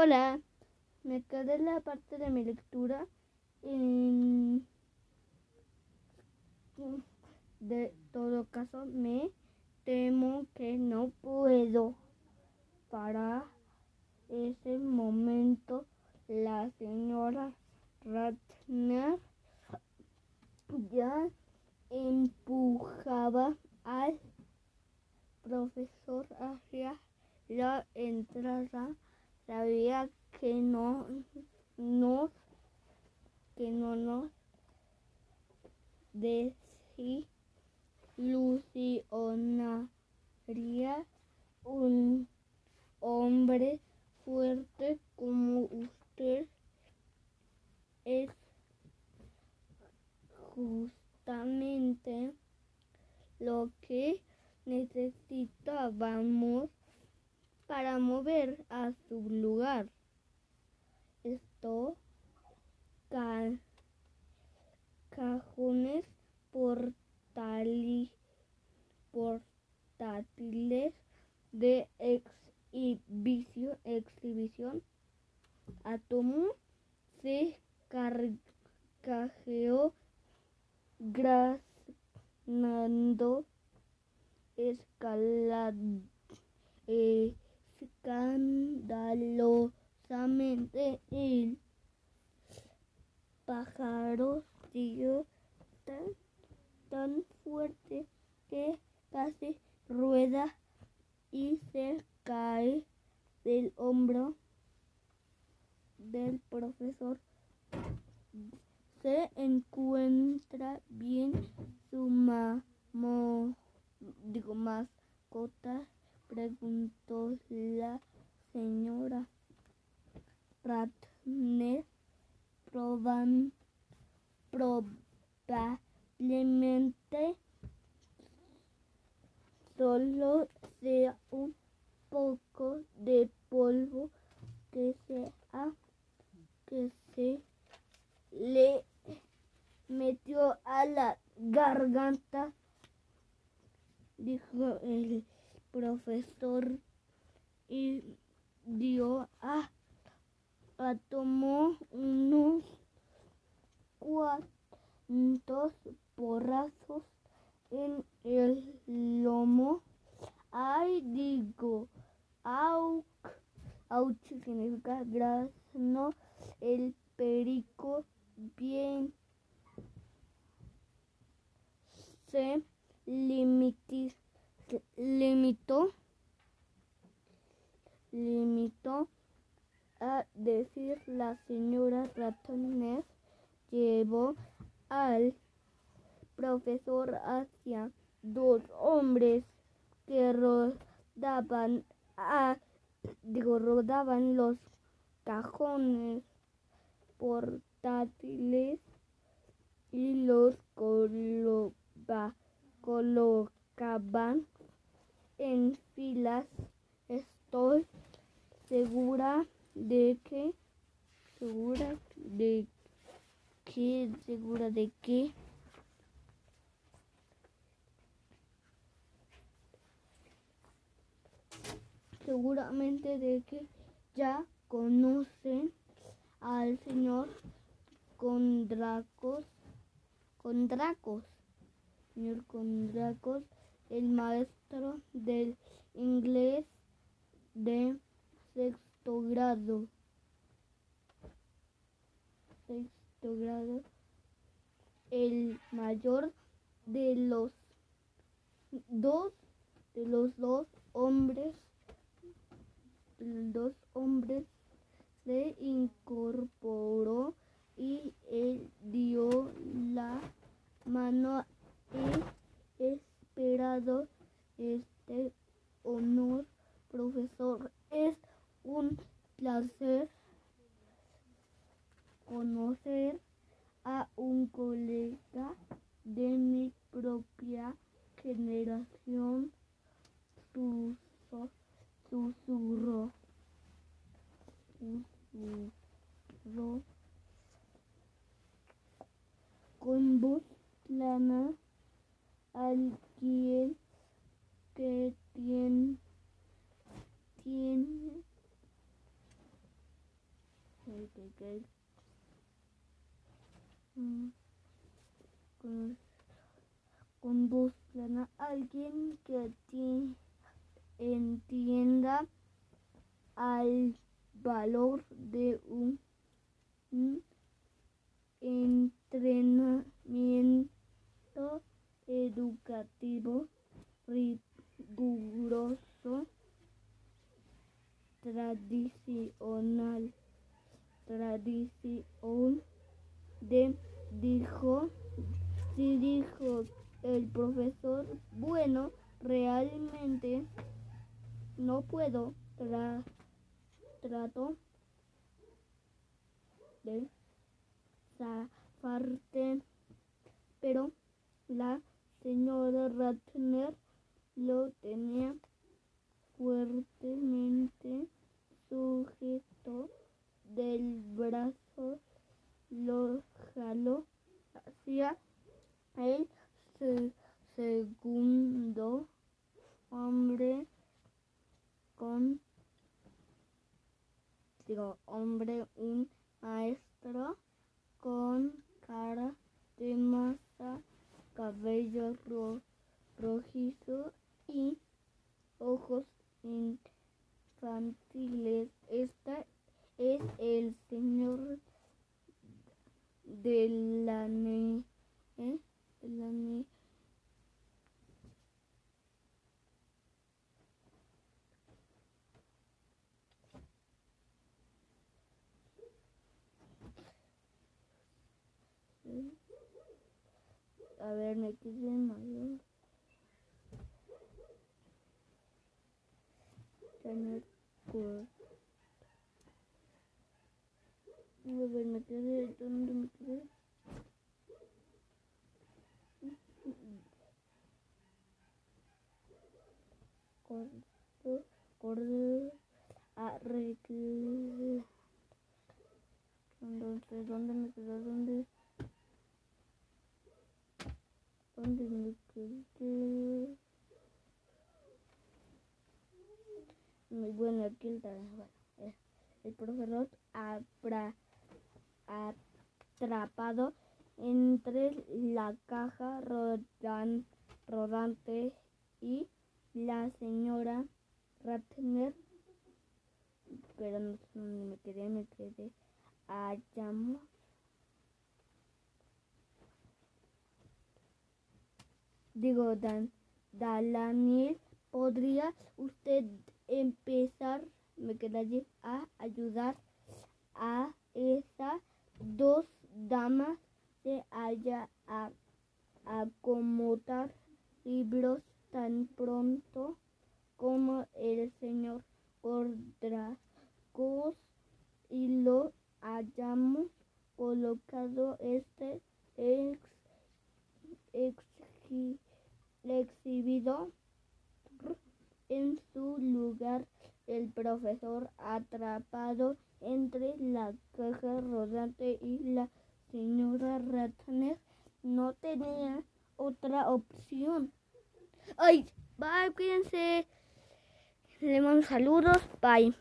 Hola, me quedé la parte de mi lectura en... De todo caso, me temo que no puedo. Para ese momento, la señora Ratner ya empujaba al profesor hacia la entrada sabía que no nos que no nos desilusionaría un hombre fuerte como usted es justamente lo que necesitábamos para mover a su lugar. Esto cajones portátiles de exhibición, exhibición Atomo se carcajeó granando escalando eh, escandalosamente el pájaro dio tan, tan fuerte que casi rueda y se cae del hombro del profesor. Se encuentra bien su mamo, digo mascota preguntó la señora Ratner. Probablemente solo sea un poco de polvo que que se le metió a la garganta dijo el profesor y dio a, a tomó unos cuantos porrazos en el lomo. Ay, digo, au, auch significa no el perico bien se limitó limitó, limitó a decir la señora Ratones llevó al profesor hacia dos hombres que rodaban a, digo, rodaban los cajones portátiles y los colocaban en filas. Estoy segura de que, segura de que, segura de que seguramente de que ya conocen al señor Condracos, Condracos, señor Condracos el maestro del inglés de sexto grado. Sexto grado. El mayor de los dos de los dos hombres dos hombres se incorporó y él dio la mano y esperado este honor, profesor. Es un placer conocer a un colega de mi propia generación. Susurro. Susurro. Con voz plana alguien que tiene, tiene con, con voz plana, alguien que entienda al valor de un, entrenamiento educativo riguroso, tradicional, tradición de dijo, si dijo el profesor, bueno, realmente no puedo tra trato de zafarte, pero la señora Ratner lo tenía fuertemente sujeto del brazo, lo jaló hacia el segundo hombre con digo hombre un maestro con cara de masa cabello rojizo y ojos infantiles esta es el señor de la ne, ¿eh? de la ne, A ver, me quedé mayor. Tener por. A ver, me quedé. ¿Dónde me quedé? Corto, corto, arreglar. Entonces, ¿dónde me quedé? ¿Dónde? ¿Dónde me quedé? Muy bueno, aquí está. Bueno, eh, el profesor habrá atrapado entre la caja rodan, rodante y la señora Ratner, pero no me quedé, me quedé hallamos digo Dan Dalaniel podría usted empezar me quedaría a ayudar a esas dos damas de allá a acomodar libros tan pronto como el señor Gordracos y lo hayamos colocado este ex, exhibido en su lugar el profesor atrapado entre la caja rodante y la señora Ratner no tenía otra opción. ¡Ay! Bye, cuídense. Le mando saludos. Bye.